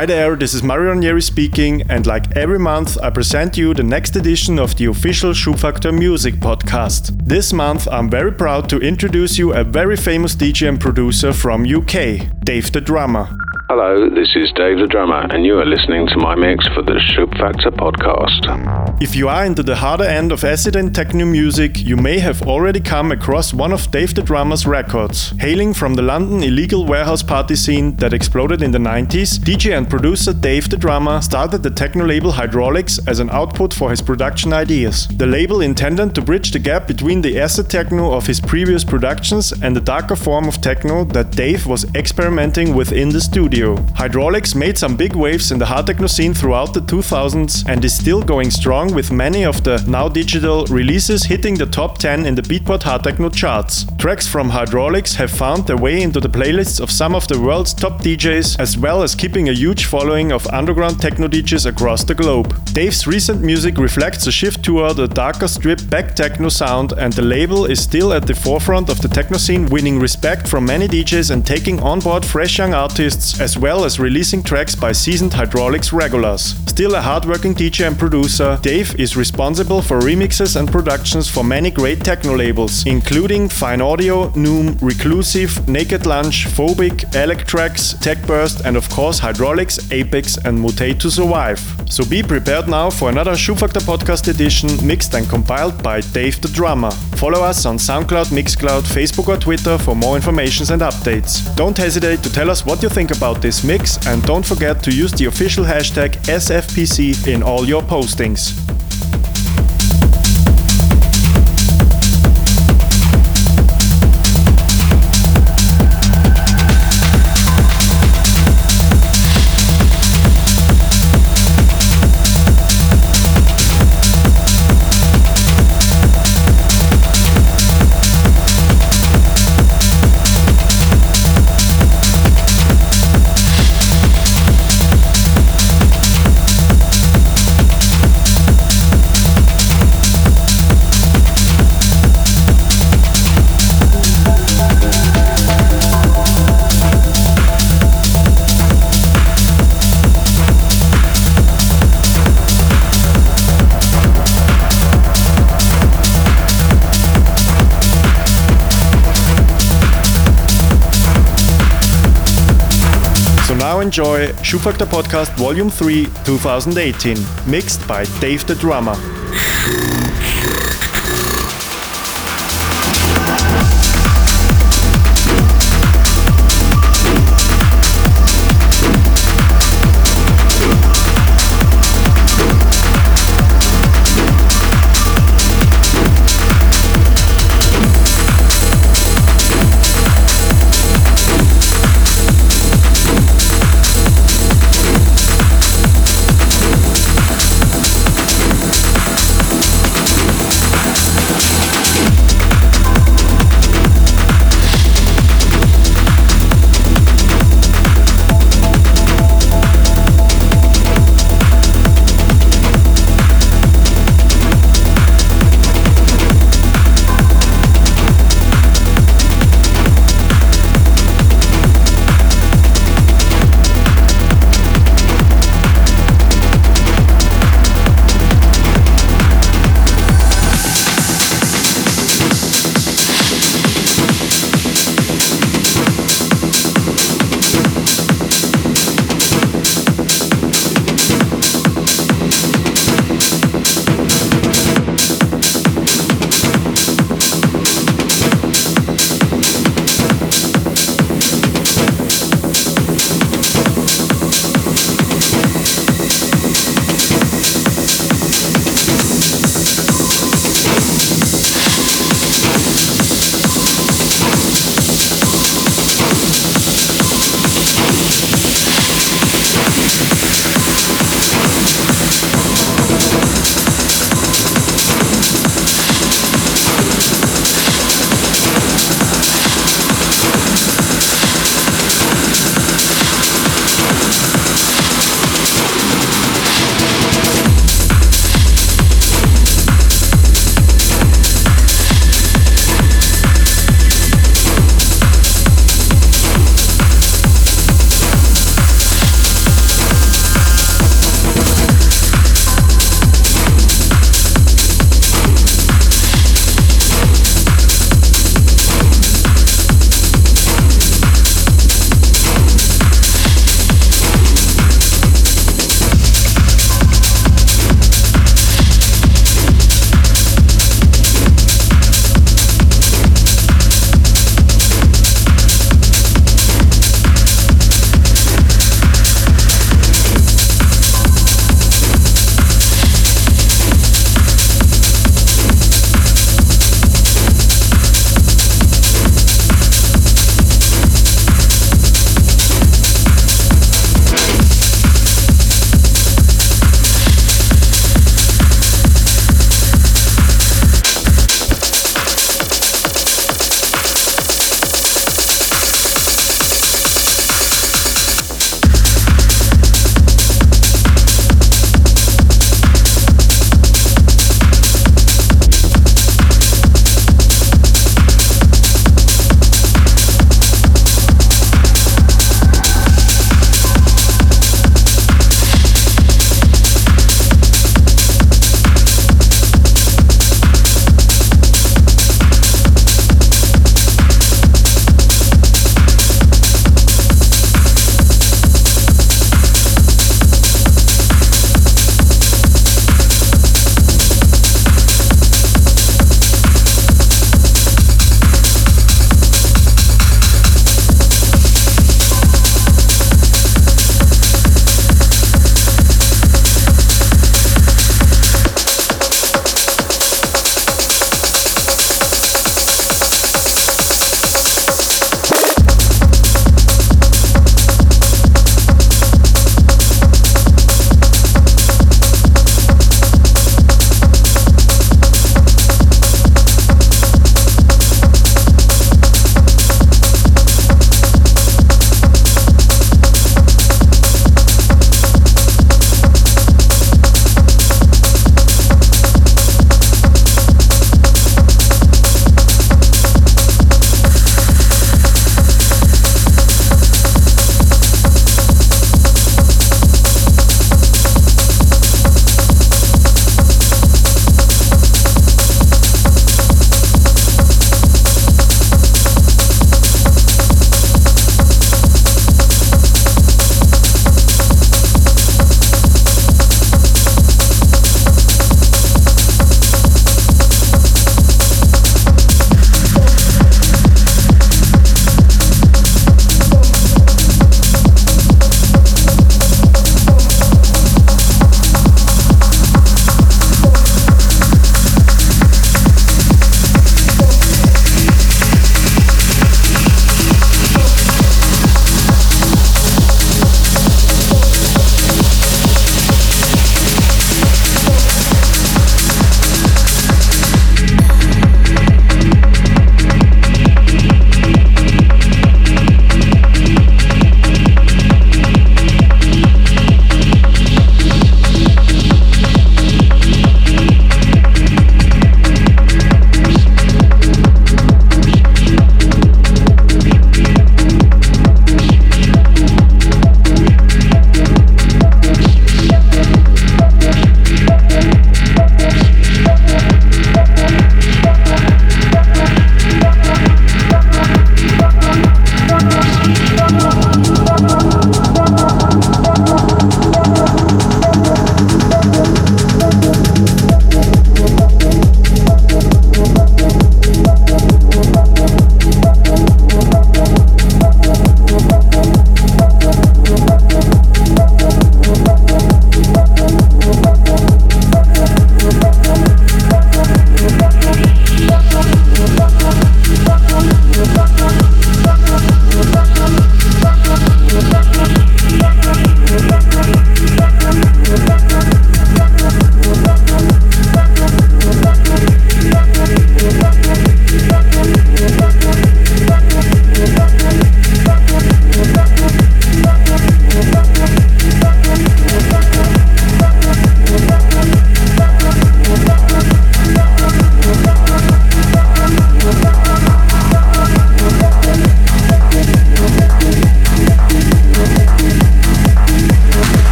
Hi there, this is Mario Ranieri speaking, and like every month, I present you the next edition of the official Schubfaktor Music podcast. This month, I'm very proud to introduce you a very famous DJ and producer from UK, Dave the Drummer. Hello, this is Dave the Drummer, and you are listening to my mix for the Schubfaktor podcast. If you are into the harder end of acid and techno music, you may have already come across one of Dave the Drummer's records. Hailing from the London illegal warehouse party scene that exploded in the 90s, DJ and producer Dave the Drummer started the techno label Hydraulix as an output for his production ideas. The label intended to bridge the gap between the acid techno of his previous productions and the darker form of techno that Dave was experimenting with in the studio. Hydraulix made some big waves in the hard techno scene throughout the 2000s and is still going strong with many of the now digital releases hitting the top 10 in the Beatport hard techno charts. Tracks from Hydraulix have found their way into the playlists of some of the world's top DJs as well as keeping a huge following of underground techno DJs across the globe. Dave's recent music reflects a shift toward a darker stripped back techno sound and the label is still at the forefront of the techno scene winning respect from many DJs and taking on board fresh young artists as as well as releasing tracks by seasoned Hydraulix regulars. Still a hardworking DJ and producer, Dave is responsible for remixes and productions for many great techno labels, including Fine Audio, Noom, Reclusive, Naked Lunch, Phobic, Electrax, Techburst, and of course Hydraulix, Apex, and Mutate to Survive. So be prepared now for another Schubfaktor podcast edition mixed and compiled by Dave the Drummer. Follow us on SoundCloud, Mixcloud, Facebook, or Twitter for more information and updates. Don't hesitate to tell us what you think about this mix and don't forget to use the official hashtag SFPC in all your postings. Enjoy Schubfaktor Podcast Volume 3 2018, mixed by Dave the Drummer.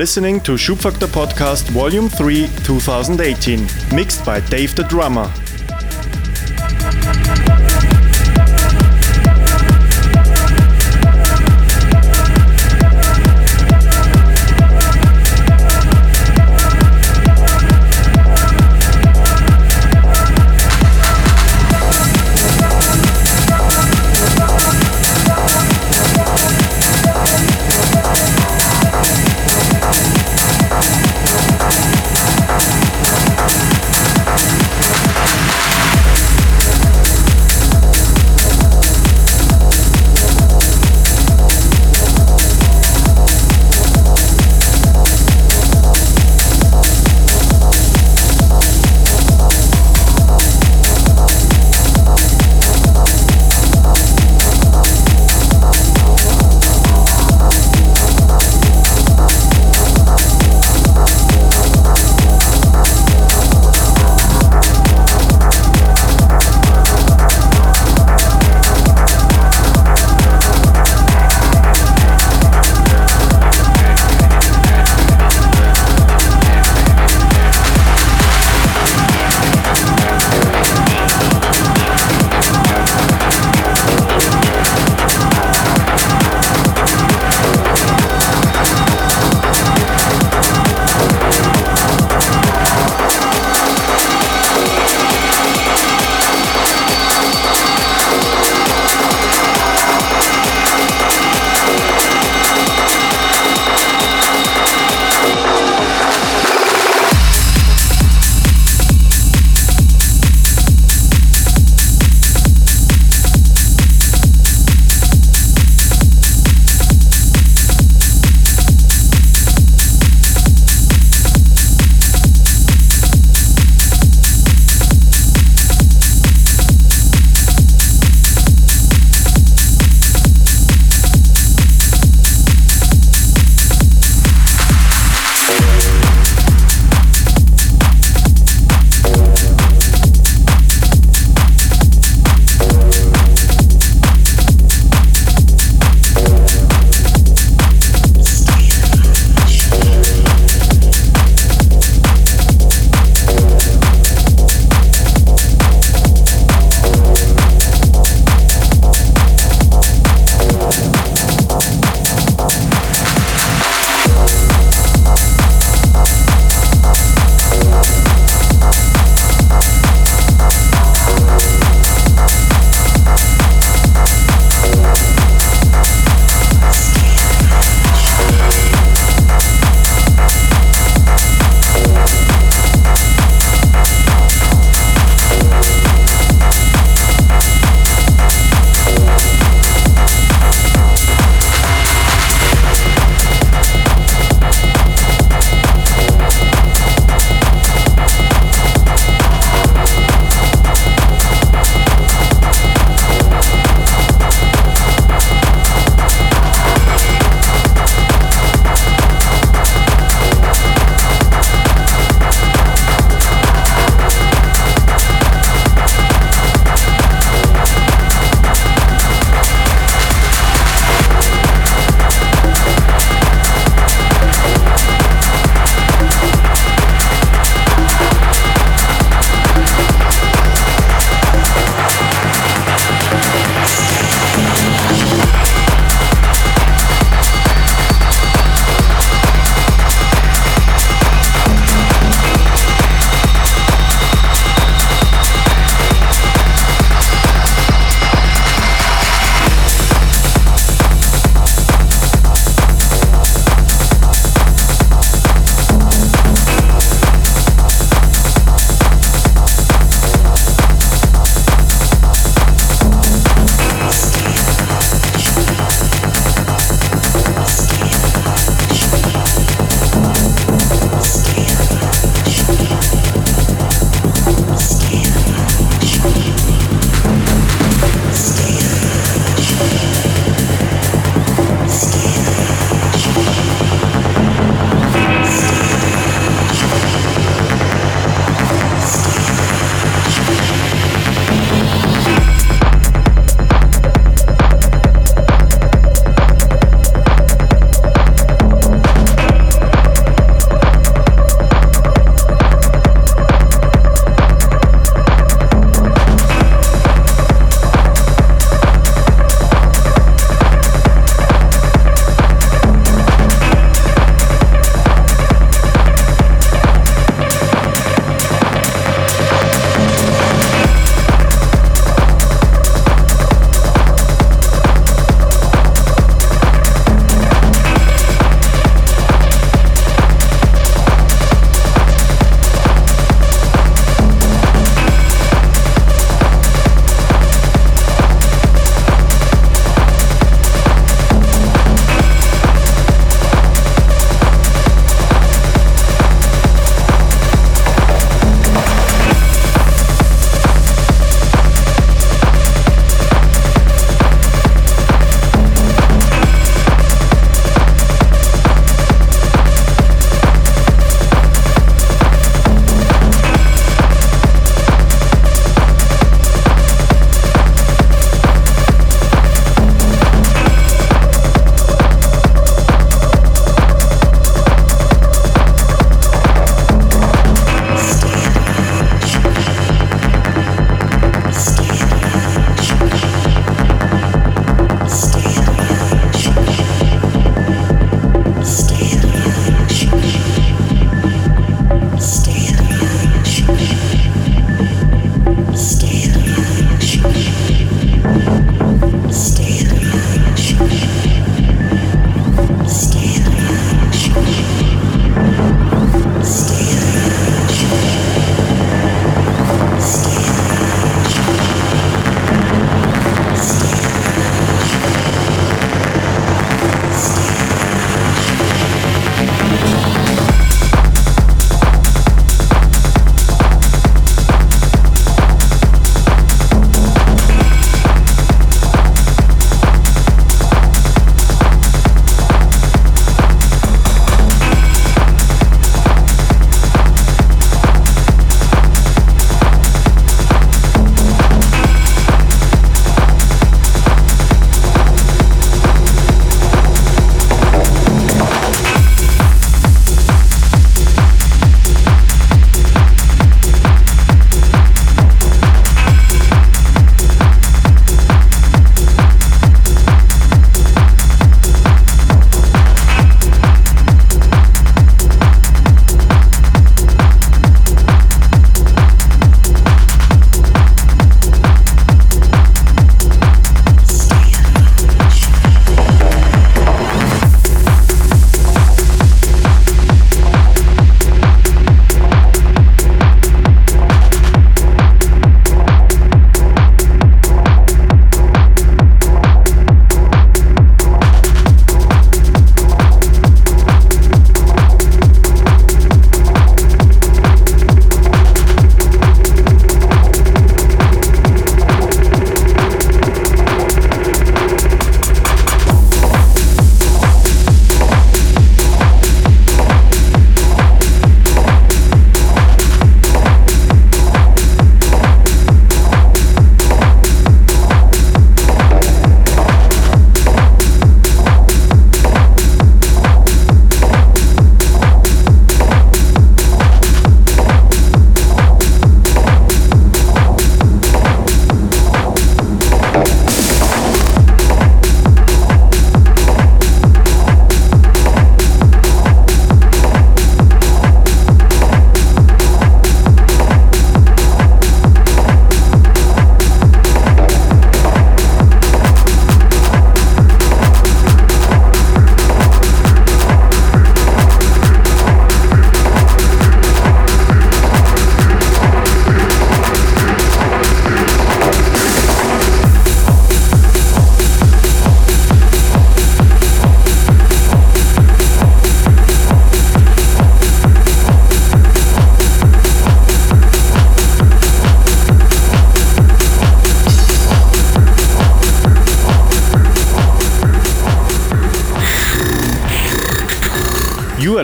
Listening to Schubfaktor Podcast Volume 3 2018, mixed by Dave the Drummer.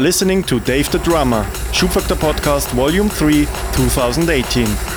Listening to Dave the Drummer, Schubfaktor Podcast Volume 3, 2018.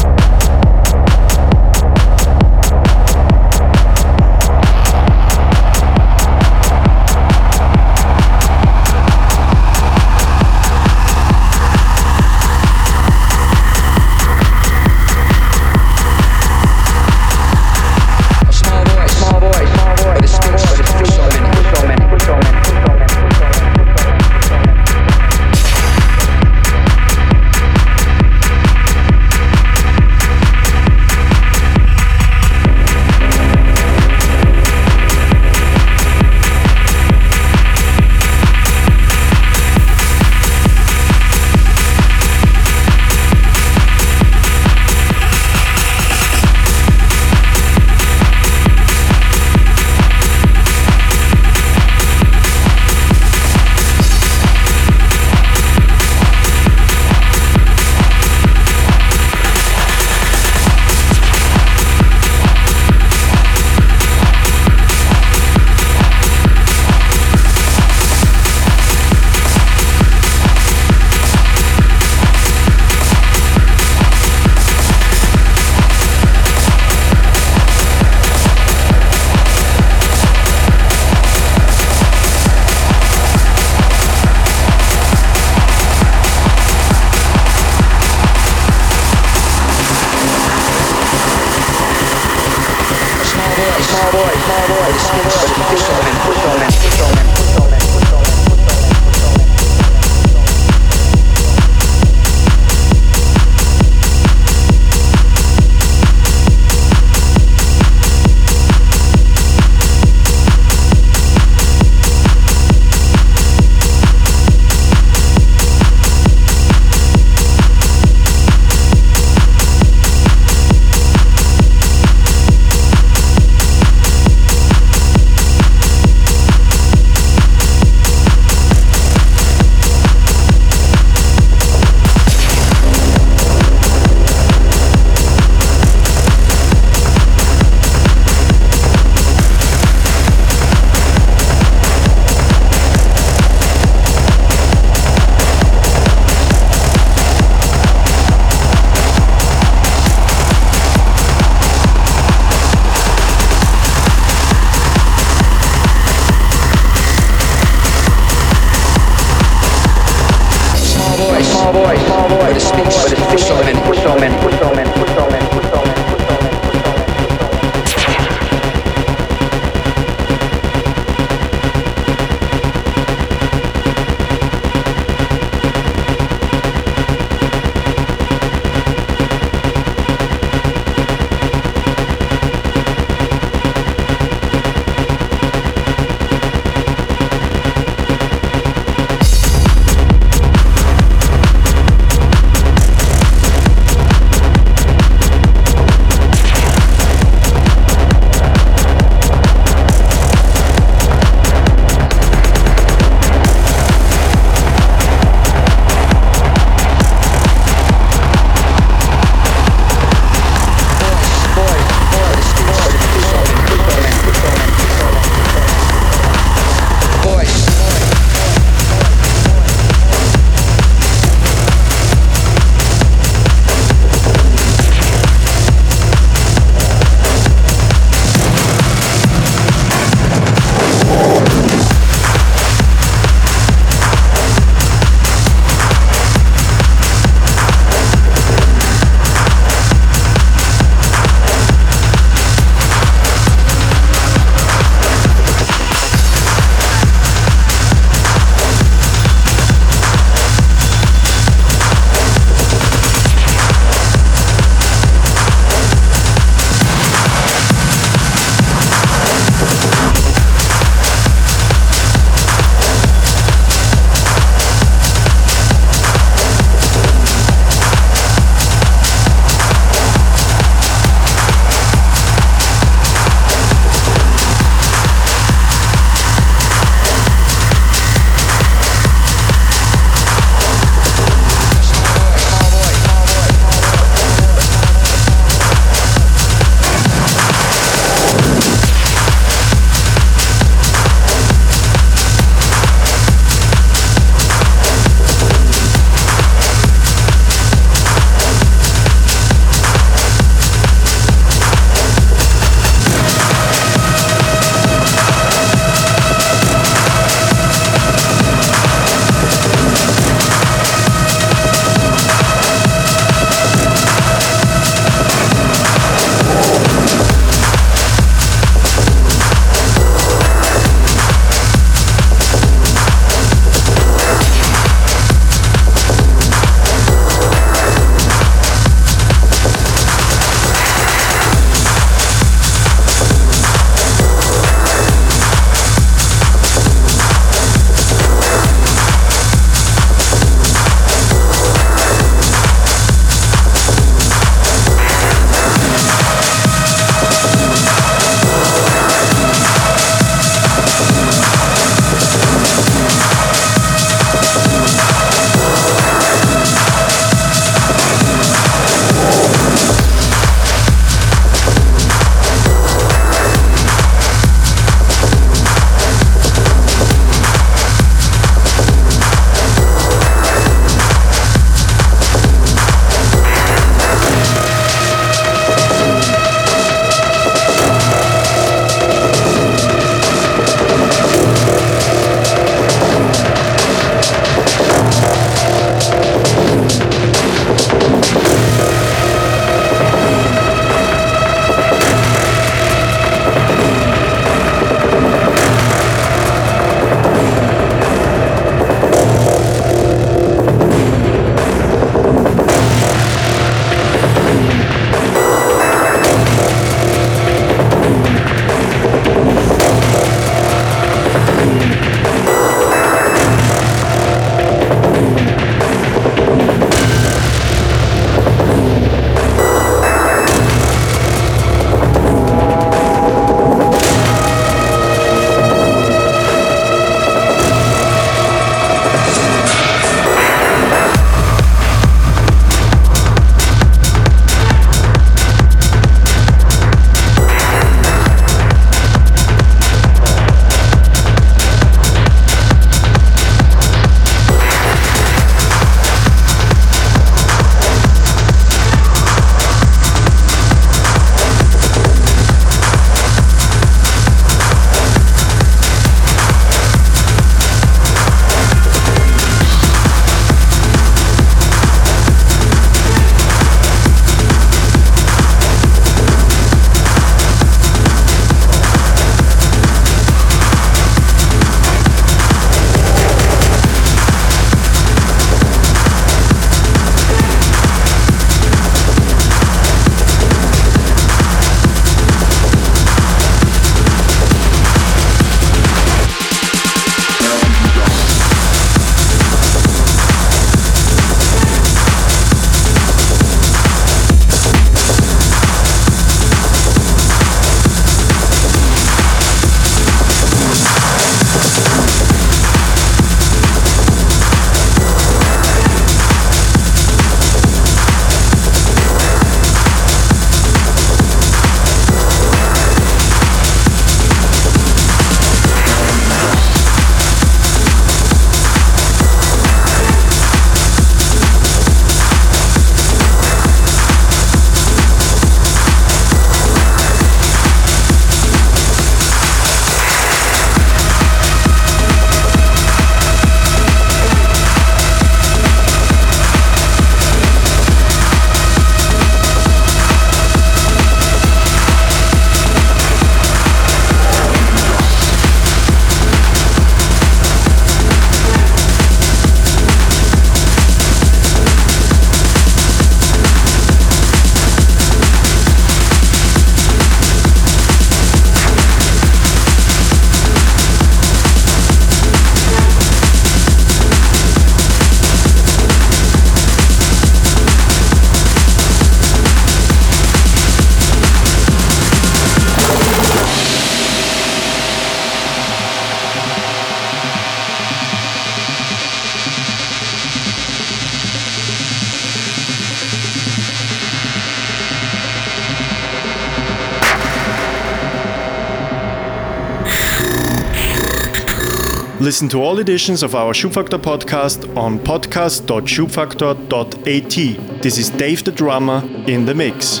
Listen to all editions of our Schubfaktor podcast on podcast.schubfaktor.at. This is Dave the Drummer in the mix.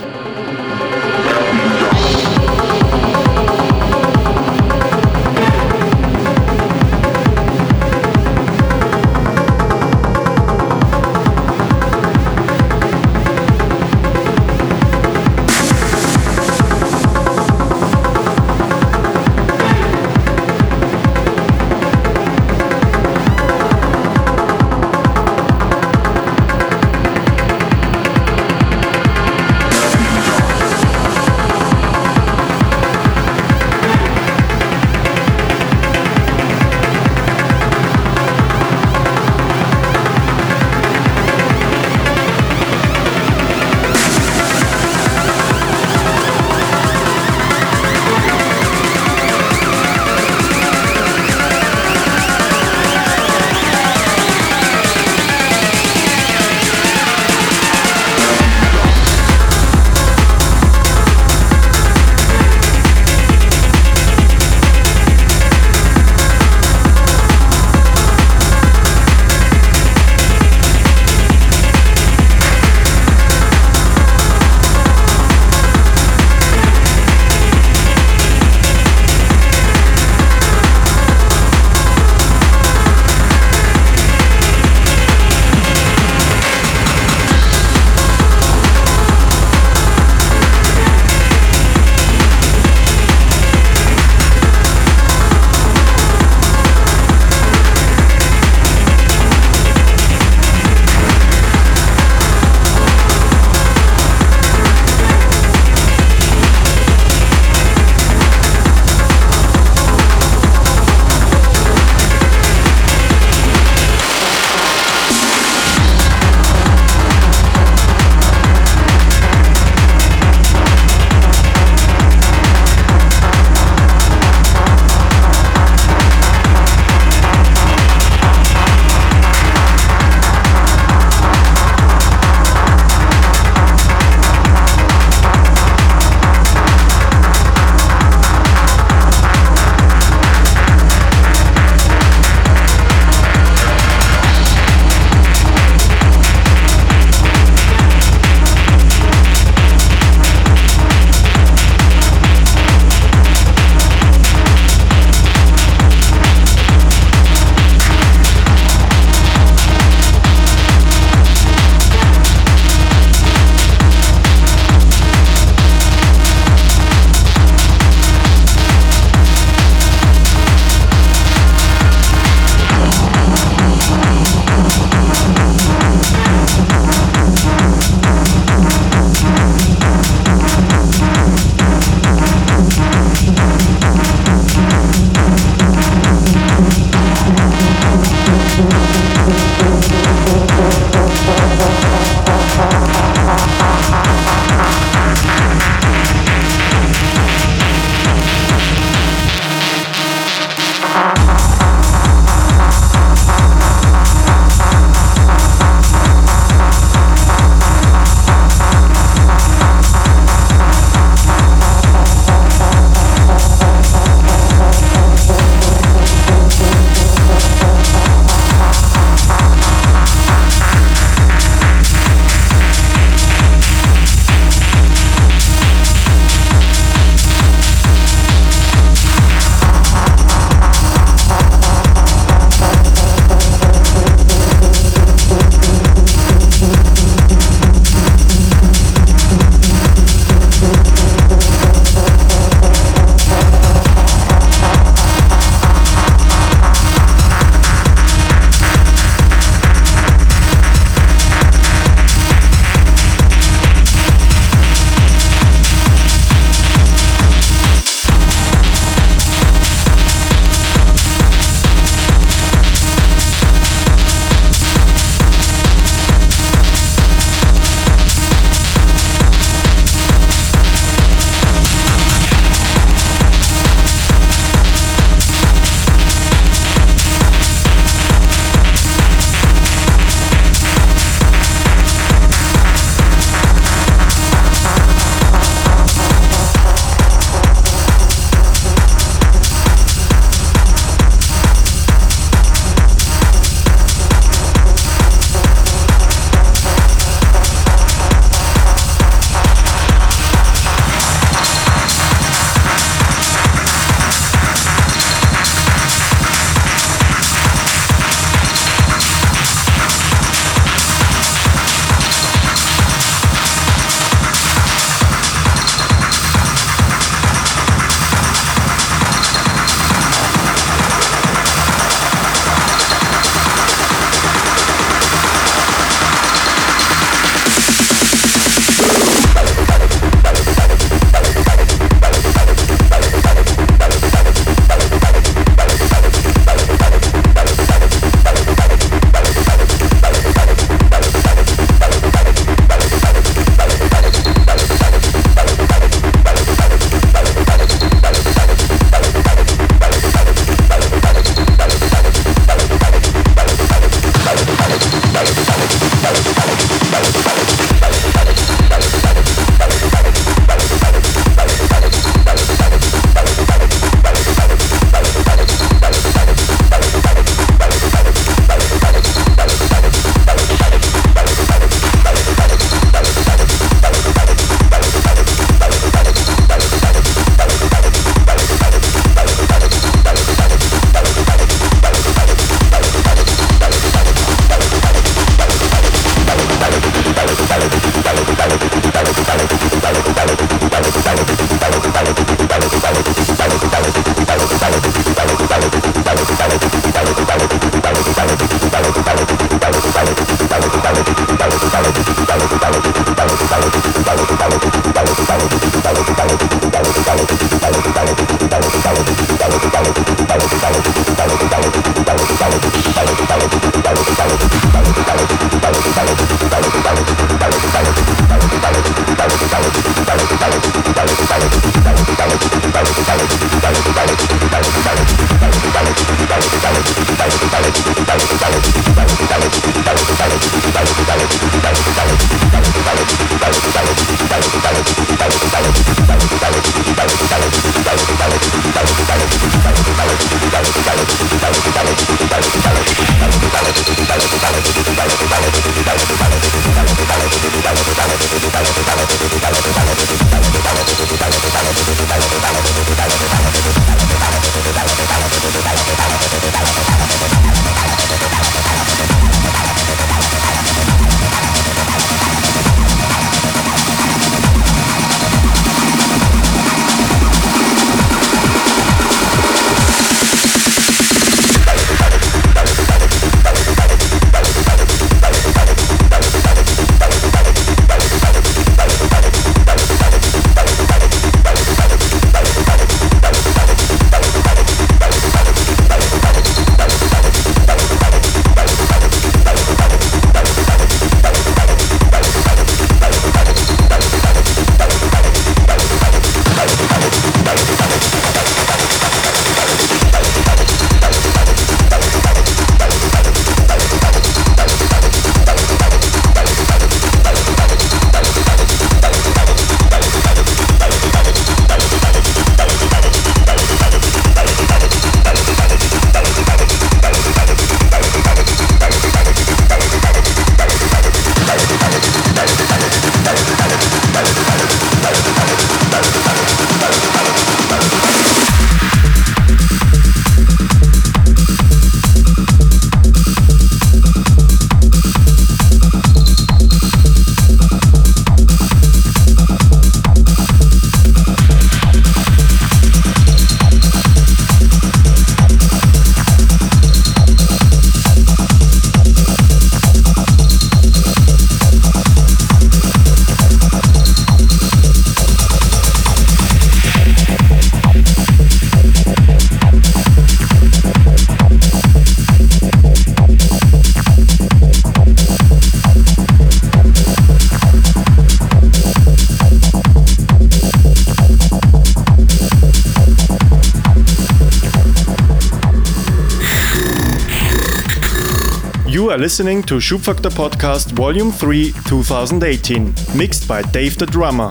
Are listening to Schubfaktor Podcast Volume 3 2018, mixed by Dave the Drummer.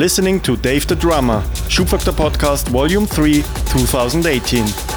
listening to Dave the Drummer, Schubfaktor Podcast Volume 3, 2018.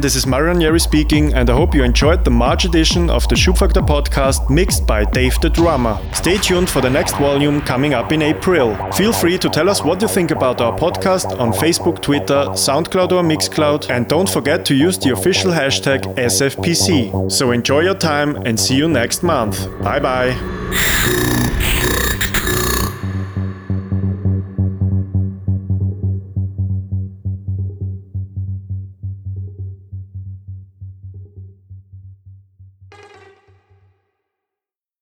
This is Marian Yeri speaking, and I hope you enjoyed the March edition of the Schubfaktor podcast mixed by Dave the Drummer. Stay tuned for the next volume coming up in April. Feel free to tell us what you think about our podcast on Facebook, Twitter, SoundCloud, or Mixcloud, and don't forget to use the official hashtag SFPC. So enjoy your time and see you next month. Bye bye.